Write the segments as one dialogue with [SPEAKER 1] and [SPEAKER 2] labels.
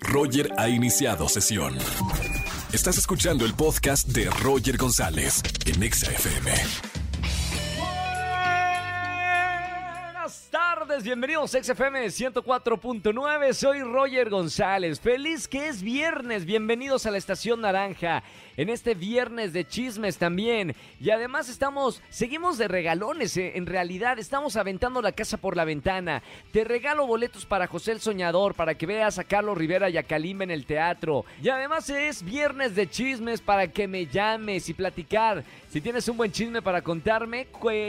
[SPEAKER 1] Roger ha iniciado sesión. Estás escuchando el podcast de Roger González en Exa FM.
[SPEAKER 2] Buenas tardes, bienvenidos a XFM 104.9, soy Roger González, feliz que es viernes, bienvenidos a la Estación Naranja, en este viernes de chismes también, y además estamos, seguimos de regalones, eh, en realidad estamos aventando la casa por la ventana, te regalo boletos para José el Soñador, para que veas a Carlos Rivera y a Kalimba en el teatro, y además es viernes de chismes para que me llames y platicar, si tienes un buen chisme para contarme,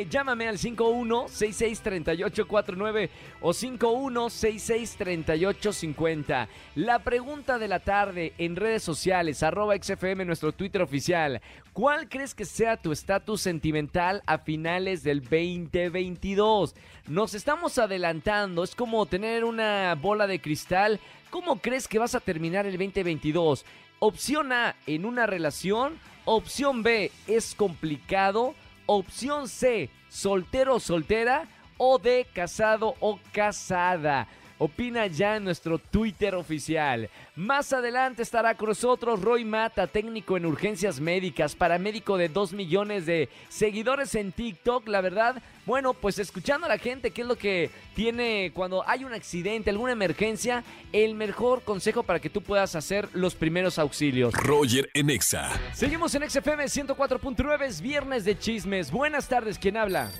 [SPEAKER 2] llámame al 51663849 o 51663850. La pregunta de la tarde en redes sociales, arroba XFM, nuestro Twitter oficial. ¿Cuál crees que sea tu estatus sentimental a finales del 2022? Nos estamos adelantando, es como tener una bola de cristal. ¿Cómo crees que vas a terminar el 2022? Opción A, en una relación. Opción B, es complicado. Opción C, soltero o soltera. O D, casado o casada. Opina ya en nuestro Twitter oficial. Más adelante estará con nosotros Roy Mata, técnico en urgencias médicas, paramédico de 2 millones de seguidores en TikTok. La verdad, bueno, pues escuchando a la gente qué es lo que tiene cuando hay un accidente, alguna emergencia, el mejor consejo para que tú puedas hacer los primeros auxilios.
[SPEAKER 1] Roger en Exa.
[SPEAKER 2] Seguimos en XFM 104.9, es viernes de chismes. Buenas tardes, ¿quién habla?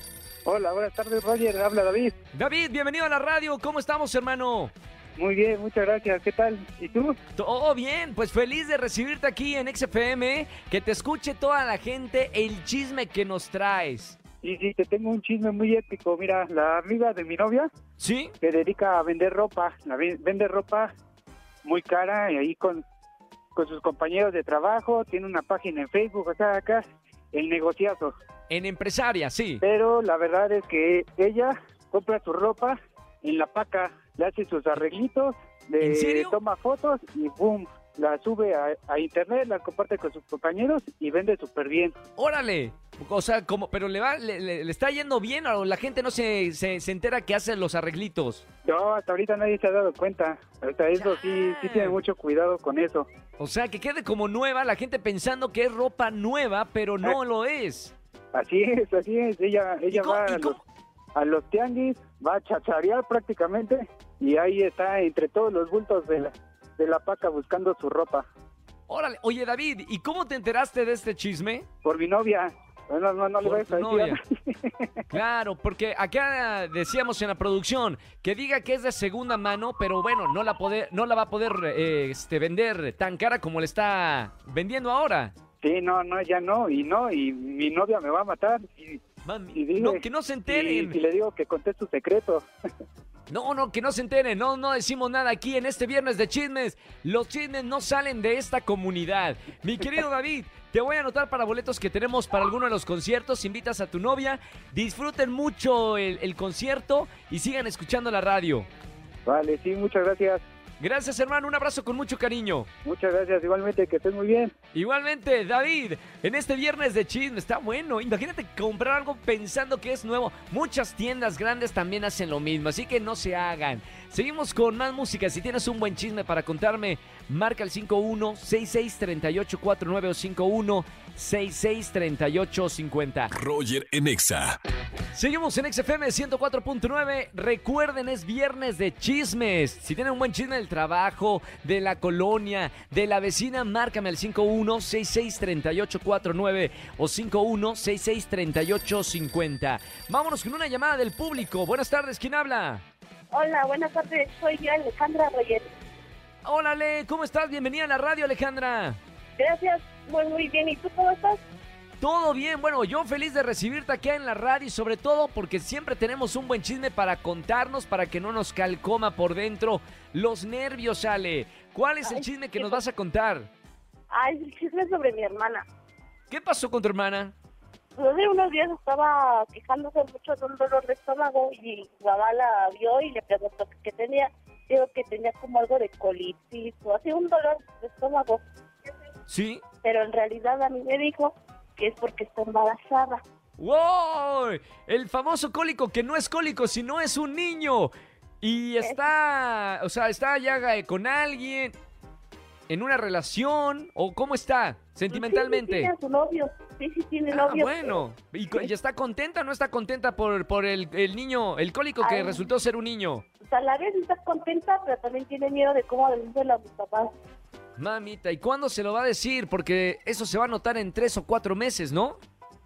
[SPEAKER 3] Hola, buenas tardes, Roger. Habla David.
[SPEAKER 2] David, bienvenido a la radio. ¿Cómo estamos, hermano?
[SPEAKER 3] Muy bien, muchas gracias. ¿Qué tal? ¿Y tú?
[SPEAKER 2] Todo bien, pues feliz de recibirte aquí en XFM, que te escuche toda la gente el chisme que nos traes.
[SPEAKER 3] Sí, sí, te tengo un chisme muy épico. Mira, la amiga de mi novia
[SPEAKER 2] ¿Sí?
[SPEAKER 3] se dedica a vender ropa. La ve- vende ropa muy cara y ahí con, con sus compañeros de trabajo. Tiene una página en Facebook, o sea, acá el negociazo.
[SPEAKER 2] En empresaria, sí.
[SPEAKER 3] Pero la verdad es que ella compra su ropa en la paca, le hace sus arreglitos, le toma fotos y boom, la sube a, a internet, la comparte con sus compañeros y vende súper bien.
[SPEAKER 2] Órale. O sea, como, pero le va, le, le- le está yendo bien o la gente no se, se, se entera que hace los arreglitos.
[SPEAKER 3] No, hasta ahorita nadie se ha dado cuenta. Hasta eso sí, sí tiene mucho cuidado con eso.
[SPEAKER 2] O sea, que quede como nueva, la gente pensando que es ropa nueva, pero no lo es.
[SPEAKER 3] Así es, así es. Ella, ella va a los, a los tianguis, va a chacharear prácticamente y ahí está entre todos los bultos de la, de la paca buscando su ropa.
[SPEAKER 2] Órale. Oye, David, ¿y cómo te enteraste de este chisme?
[SPEAKER 3] Por mi novia. No, no, no le
[SPEAKER 2] tu
[SPEAKER 3] a decir.
[SPEAKER 2] novia. Claro, porque acá decíamos en la producción que diga que es de segunda mano, pero bueno, no la, poder, no la va a poder eh, este, vender tan cara como le está vendiendo ahora.
[SPEAKER 3] Sí, no, no, ya no, y no, y mi novia me va a matar. Y,
[SPEAKER 2] Mami,
[SPEAKER 3] y dile-
[SPEAKER 2] no, que no se
[SPEAKER 3] y-
[SPEAKER 2] enteren.
[SPEAKER 3] Si, le digo que conté su secreto.
[SPEAKER 2] No, no, que no se enteren. No, no decimos nada aquí en este viernes de chismes. Los chismes no salen de esta comunidad. Mi querido David, te voy a anotar para boletos que tenemos para alguno de los conciertos. Invitas a tu novia, disfruten mucho el, el concierto y sigan escuchando la radio.
[SPEAKER 3] Vale, sí, muchas gracias.
[SPEAKER 2] Gracias, hermano. Un abrazo con mucho cariño.
[SPEAKER 3] Muchas gracias, igualmente, que estés muy bien.
[SPEAKER 2] Igualmente, David, en este viernes de chisme está bueno. Imagínate comprar algo pensando que es nuevo. Muchas tiendas grandes también hacen lo mismo, así que no se hagan. Seguimos con más música. Si tienes un buen chisme para contarme, marca el 51-663849 o 51-663850.
[SPEAKER 1] Roger en Exa.
[SPEAKER 2] Seguimos en XFM 104.9. Recuerden, es viernes de chismes. Si tienen un buen chisme del trabajo, de la colonia, de la vecina, márcame al 51663849 o 51663850. Vámonos con una llamada del público. Buenas tardes, ¿quién habla?
[SPEAKER 4] Hola, buenas tardes. Soy yo, Alejandra Roger.
[SPEAKER 2] Hola, Ale, ¿cómo estás? Bienvenida a la radio, Alejandra.
[SPEAKER 4] Gracias, muy, muy bien. ¿Y tú cómo estás?
[SPEAKER 2] Todo bien, bueno, yo feliz de recibirte aquí en la radio y sobre todo porque siempre tenemos un buen chisme para contarnos, para que no nos calcoma por dentro los nervios, Ale. ¿Cuál es el
[SPEAKER 4] Ay,
[SPEAKER 2] chisme que nos vas a contar?
[SPEAKER 4] Ay, el chisme sobre mi hermana.
[SPEAKER 2] ¿Qué pasó con tu hermana?
[SPEAKER 4] Hace unos días estaba quejándose mucho de un dolor de estómago y mi mamá la vio y le preguntó qué tenía. Digo que tenía como algo de colitis o así un dolor de estómago.
[SPEAKER 2] ¿Sí?
[SPEAKER 4] Pero en realidad a mí me dijo que es porque está embarazada.
[SPEAKER 2] ¡Wow! El famoso cólico que no es cólico, sino es un niño. Y está, o sea, está ya con alguien, en una relación, o cómo está sentimentalmente.
[SPEAKER 4] Sí, sí, tiene a su novio. Sí, sí, tiene
[SPEAKER 2] Ah,
[SPEAKER 4] novio.
[SPEAKER 2] bueno. ¿Y, y está contenta o no está contenta por, por el, el niño, el cólico que
[SPEAKER 4] Ay.
[SPEAKER 2] resultó ser un niño?
[SPEAKER 4] O sea, a la vez está contenta, pero también tiene miedo de cómo decírselo a mis papás.
[SPEAKER 2] Mamita, ¿y cuándo se lo va a decir? Porque eso se va a notar en tres o cuatro meses, ¿no?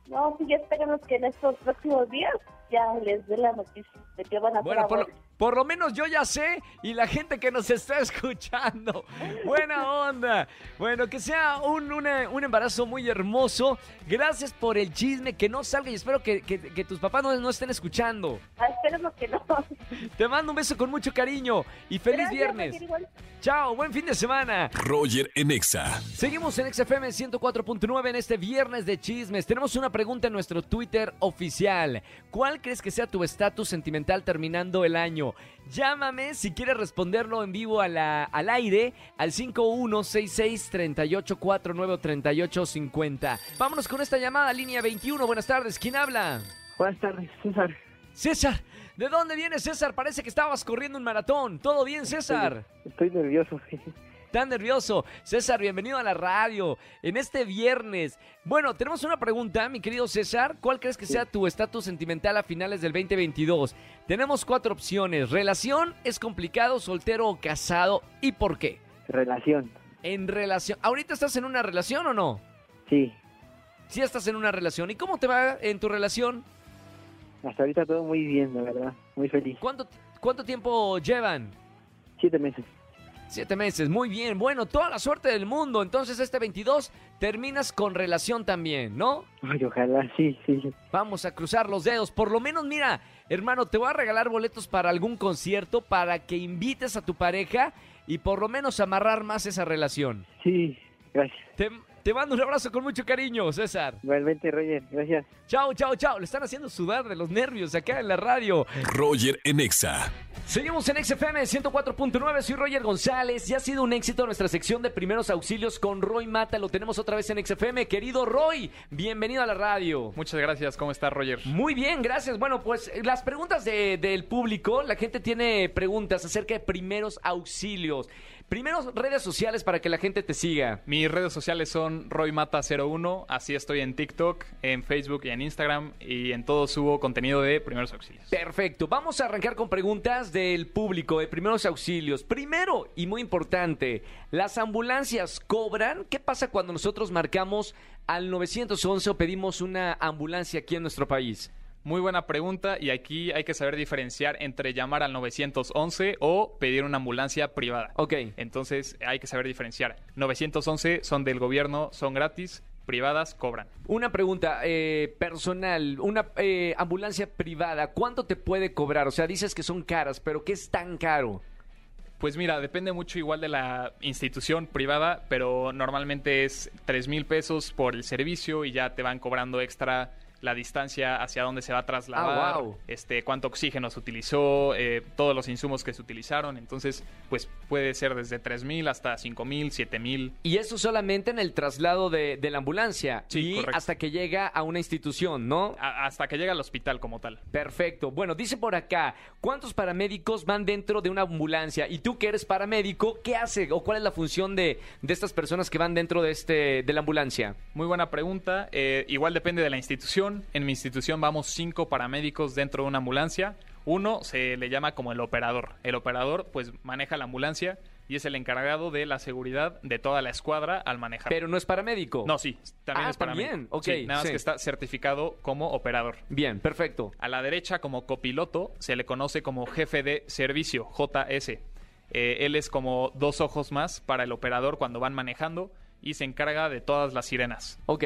[SPEAKER 4] No, sí, ya esperemos que en estos próximos días ya les dé la noticia de que van a
[SPEAKER 2] Bueno, por lo. Por lo menos yo ya sé y la gente que nos está escuchando. Buena onda. Bueno, que sea un, una- un embarazo muy hermoso. Gracias por el chisme, que no salga y espero que, que- tus papás no, no estén escuchando.
[SPEAKER 4] Esperemos que no.
[SPEAKER 2] Te mando un beso con mucho cariño y feliz
[SPEAKER 4] Gracias,
[SPEAKER 2] viernes.
[SPEAKER 4] Roger.
[SPEAKER 2] Chao, buen fin de semana.
[SPEAKER 1] Roger en Exa.
[SPEAKER 2] Seguimos en XFM 104.9 en este viernes de chismes. Tenemos una pregunta en nuestro Twitter oficial. ¿Cuál crees que sea tu estatus sentimental terminando el año? Llámame si quieres responderlo en vivo a la- al aire al 5166-3849-3850. Vámonos con esta llamada, línea 21. Buenas tardes, ¿quién habla?
[SPEAKER 3] Buenas tardes, César.
[SPEAKER 2] César, ¿de dónde vienes César? Parece que estabas corriendo un maratón. ¿Todo bien César?
[SPEAKER 3] Estoy nervioso.
[SPEAKER 2] Tan nervioso. César, bienvenido a la radio en este viernes. Bueno, tenemos una pregunta, mi querido César. ¿Cuál crees que sea tu estatus sentimental a finales del 2022? Tenemos cuatro opciones. Relación, es complicado, soltero o casado. ¿Y por qué?
[SPEAKER 3] Relación.
[SPEAKER 2] En relación. ¿Ahorita estás en una relación o no?
[SPEAKER 3] Sí.
[SPEAKER 2] Sí estás en una relación. ¿Y cómo te va en tu relación?
[SPEAKER 3] Hasta ahorita todo muy bien, la verdad. Muy feliz.
[SPEAKER 2] ¿Cuánto, cuánto tiempo llevan?
[SPEAKER 3] Siete meses.
[SPEAKER 2] Siete meses, muy bien. Bueno, toda la suerte del mundo. Entonces este 22 terminas con relación también, ¿no?
[SPEAKER 3] Ay, ojalá, sí, sí.
[SPEAKER 2] Vamos a cruzar los dedos. Por lo menos, mira, hermano, te voy a regalar boletos para algún concierto para que invites a tu pareja y por lo menos amarrar más esa relación.
[SPEAKER 3] Sí, gracias.
[SPEAKER 2] Te, te mando un abrazo con mucho cariño, César.
[SPEAKER 3] Igualmente, Roger, gracias.
[SPEAKER 2] Chao, chao, chao. Le están haciendo sudar de los nervios acá en la radio.
[SPEAKER 1] Roger en Exa.
[SPEAKER 2] Seguimos en XFM 104.9, soy Roger González y ha sido un éxito nuestra sección de primeros auxilios con Roy Mata, lo tenemos otra vez en XFM. Querido Roy, bienvenido a la radio.
[SPEAKER 5] Muchas gracias, ¿cómo está Roger?
[SPEAKER 2] Muy bien, gracias. Bueno, pues las preguntas de- del público, la gente tiene preguntas acerca de primeros auxilios. Primeros redes sociales para que la gente te siga.
[SPEAKER 5] Mis redes sociales son RoyMata01, así estoy en TikTok, en Facebook y en Instagram y en todo subo contenido de primeros auxilios.
[SPEAKER 2] Perfecto, vamos a arrancar con preguntas del público de primeros auxilios. Primero y muy importante, ¿las ambulancias cobran? ¿Qué pasa cuando nosotros marcamos al 911 o pedimos una ambulancia aquí en nuestro país?
[SPEAKER 5] Muy buena pregunta y aquí hay que saber diferenciar entre llamar al 911 o pedir una ambulancia privada.
[SPEAKER 2] Ok.
[SPEAKER 5] Entonces hay que saber diferenciar. 911 son del gobierno, son gratis, privadas cobran.
[SPEAKER 2] Una pregunta eh, personal, una eh, ambulancia privada, ¿cuánto te puede cobrar? O sea, dices que son caras, pero ¿qué es tan caro?
[SPEAKER 5] Pues mira, depende mucho igual de la institución privada, pero normalmente es 3 mil pesos por el servicio y ya te van cobrando extra la distancia hacia dónde se va a trasladar,
[SPEAKER 2] Ah, wow.
[SPEAKER 5] este, cuánto oxígeno se utilizó, eh, todos los insumos que se utilizaron. Entonces, pues puede ser desde 3 mil hasta 5 mil, 7 mil.
[SPEAKER 2] Y eso solamente en el traslado de, de la ambulancia.
[SPEAKER 5] Sí,
[SPEAKER 2] y
[SPEAKER 5] correcto.
[SPEAKER 2] hasta que llega a una institución, ¿no?
[SPEAKER 5] a- hasta que llega al hospital como tal.
[SPEAKER 2] Perfecto. Bueno, dice por acá, ¿cuántos paramédicos van dentro de una ambulancia? Y tú que eres paramédico, ¿qué hace o cuál es la función de, de estas personas que van dentro de, este, de la ambulancia?
[SPEAKER 5] Muy buena pregunta. Eh, igual depende de la institución. En mi institución vamos cinco paramédicos dentro de una ambulancia. Uno se le llama como el operador. El operador pues maneja la ambulancia y es el encargado de la seguridad de toda la escuadra al manejar.
[SPEAKER 2] Pero no es paramédico.
[SPEAKER 5] no, sí, también
[SPEAKER 2] Ah,
[SPEAKER 5] es paramédico.
[SPEAKER 2] también, ok,
[SPEAKER 5] Sí, nada más
[SPEAKER 2] sí.
[SPEAKER 5] que está certificado como operador.
[SPEAKER 2] Bien, perfecto.
[SPEAKER 5] A la derecha, como copiloto, se le conoce como jefe de servicio, JS. Eh, él es como dos ojos más para el operador cuando van manejando y se encarga de todas las sirenas.
[SPEAKER 2] Ok.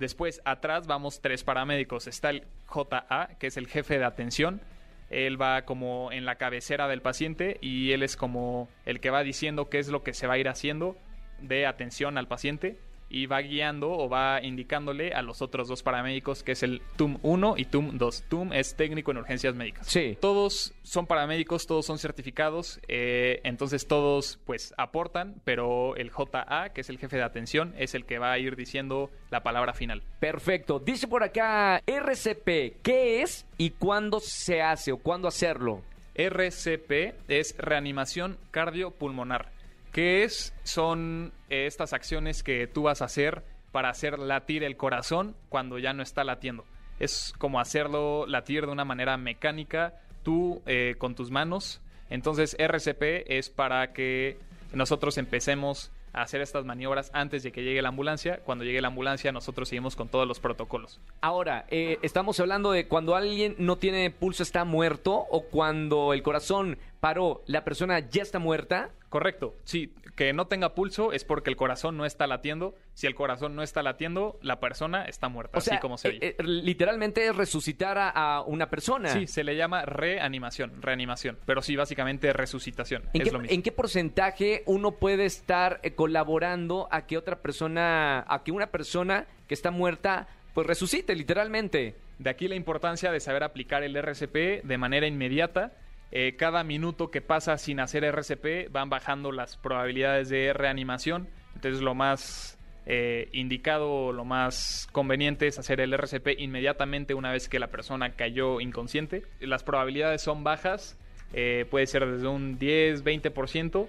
[SPEAKER 5] Después, atrás vamos tres paramédicos. Está el JA, que es el jefe de atención. Él va como en la cabecera del paciente y él es como el que va diciendo qué es lo que se va a ir haciendo de atención al paciente y va guiando o va indicándole a los otros dos paramédicos que es el TUM 1 y TUM 2. TUM es técnico en urgencias médicas.
[SPEAKER 2] Sí.
[SPEAKER 5] Todos son paramédicos, todos son certificados, eh, entonces todos pues aportan, pero el JA, que es el jefe de atención, es el que va a ir diciendo la palabra final.
[SPEAKER 2] Perfecto. Dice por acá, RCP, ¿qué es y cuándo se hace o cuándo hacerlo?
[SPEAKER 5] RCP es reanimación cardiopulmonar. ¿Qué es? Son eh, estas acciones que tú vas a hacer para hacer latir el corazón cuando ya no está latiendo. Es como hacerlo latir de una manera mecánica, tú eh, con tus manos. Entonces RCP es para que nosotros empecemos a hacer estas maniobras antes de que llegue la ambulancia. Cuando llegue la ambulancia, nosotros seguimos con todos los protocolos.
[SPEAKER 2] Ahora, eh, estamos hablando de cuando alguien no tiene pulso, está muerto, o cuando el corazón paró, la persona ya está muerta.
[SPEAKER 5] Correcto, sí, que no tenga pulso es porque el corazón no está latiendo. Si el corazón no está latiendo, la persona está muerta,
[SPEAKER 2] O sea,
[SPEAKER 5] así como se
[SPEAKER 2] eh,
[SPEAKER 5] oye.
[SPEAKER 2] eh, literalmente es resucitar a, a una persona.
[SPEAKER 5] Sí, se le llama reanimación, reanimación, pero sí, básicamente resucitación,
[SPEAKER 2] ¿En
[SPEAKER 5] es
[SPEAKER 2] qué,
[SPEAKER 5] lo mismo.
[SPEAKER 2] en qué porcentaje uno puede estar eh, colaborando a que otra persona, a que una persona que está muerta, pues resucite, literalmente?
[SPEAKER 5] De aquí la importancia de saber aplicar el RCP de manera inmediata. Eh, cada minuto que pasa sin hacer RCP van bajando las probabilidades de reanimación. Entonces lo más eh, indicado, lo más conveniente es hacer el RCP inmediatamente una vez que la persona cayó inconsciente. Las probabilidades son bajas, eh, puede ser desde un 10, 20%.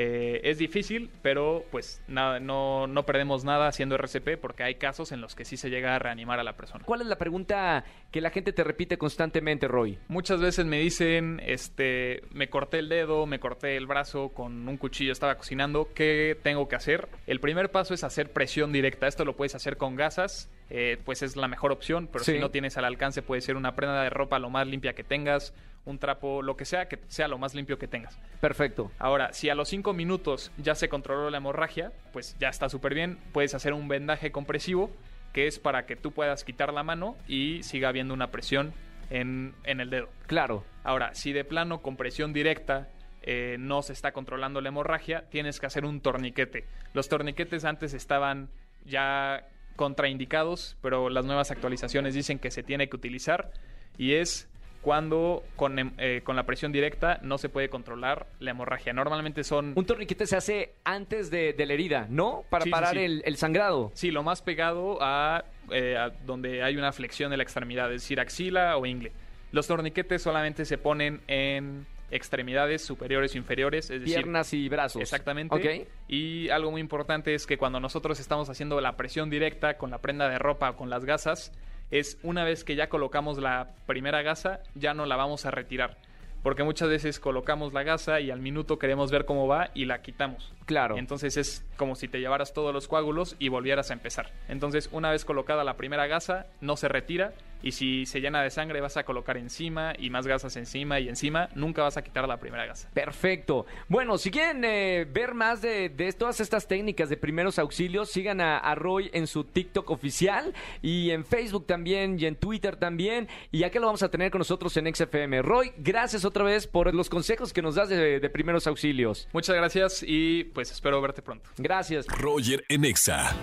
[SPEAKER 5] Eh, es difícil, pero pues nada, no, no perdemos nada haciendo RCP porque hay casos en los que sí se llega a reanimar a la persona.
[SPEAKER 2] ¿Cuál es la pregunta que la gente te repite constantemente, Roy?
[SPEAKER 5] Muchas veces me dicen, este, me corté el dedo, me corté el brazo con un cuchillo, estaba cocinando, ¿qué tengo que hacer? El primer paso es hacer presión directa. Esto lo puedes hacer con gasas, eh, pues es la mejor opción, pero
[SPEAKER 2] Sí.
[SPEAKER 5] si no tienes al alcance puede ser una prenda de ropa lo más limpia que tengas, un trapo, lo que sea, que sea lo más limpio que tengas.
[SPEAKER 2] Perfecto.
[SPEAKER 5] Ahora, si a los 5 minutos ya se controló la hemorragia, pues ya está súper bien. Puedes hacer un vendaje compresivo, que es para que tú puedas quitar la mano y siga habiendo una presión en, en el dedo.
[SPEAKER 2] Claro.
[SPEAKER 5] Ahora, si de plano con presión directa eh, no se está controlando la hemorragia, tienes que hacer un torniquete. Los torniquetes antes estaban ya contraindicados, pero las nuevas actualizaciones dicen que se tiene que utilizar y es cuando con, em- eh, con la presión directa no se puede controlar la hemorragia. Normalmente son...
[SPEAKER 2] Un torniquete se hace antes de, de la herida, ¿no? Para
[SPEAKER 5] Sí,
[SPEAKER 2] parar
[SPEAKER 5] sí.
[SPEAKER 2] El, el sangrado.
[SPEAKER 5] Sí, lo más pegado a, eh, a donde hay una flexión de la extremidad, es decir, axila o ingle. Los torniquetes solamente se ponen en extremidades superiores o inferiores, es decir,
[SPEAKER 2] Piernas y brazos.
[SPEAKER 5] Exactamente.
[SPEAKER 2] Ok.
[SPEAKER 5] Y algo muy importante es que cuando nosotros estamos haciendo la presión directa con la prenda de ropa o con las gasas, es una vez que ya colocamos la primera gasa, ya no la vamos a retirar. Porque muchas veces colocamos la gasa y al minuto queremos ver cómo va y la quitamos.
[SPEAKER 2] Claro.
[SPEAKER 5] Entonces es como si te llevaras todos los coágulos y volvieras a empezar. Entonces, una vez colocada la primera gasa, no se retira. Y si se llena de sangre, vas a colocar encima y más gasas encima y encima. Nunca vas a quitar la primera gasa.
[SPEAKER 2] Perfecto. Bueno, si quieren eh, ver más de, de todas estas técnicas de primeros auxilios, sigan a, a Roy en su TikTok oficial y en Facebook también y en Twitter también. Y aquí lo vamos a tener con nosotros en XFM. Roy, gracias otra vez por los consejos que nos das de, de primeros auxilios.
[SPEAKER 5] Muchas gracias y pues espero verte pronto.
[SPEAKER 2] Gracias.
[SPEAKER 1] Roger en Exa.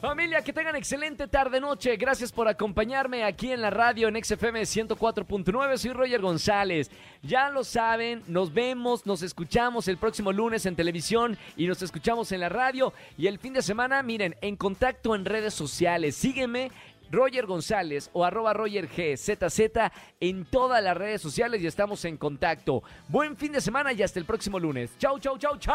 [SPEAKER 2] Familia, que tengan excelente tarde-noche. Gracias por acompañarme aquí en la radio en XFM 104.9. Soy Roger González. Ya lo saben, nos vemos, nos escuchamos el próximo lunes en televisión y nos escuchamos en la radio. Y el fin de semana, miren, en contacto en redes sociales. Sígueme. Roger González o arroba Roger GZZ en todas las redes sociales y estamos en contacto. Buen fin de semana y hasta el próximo lunes. Chau, chau, chau, chau.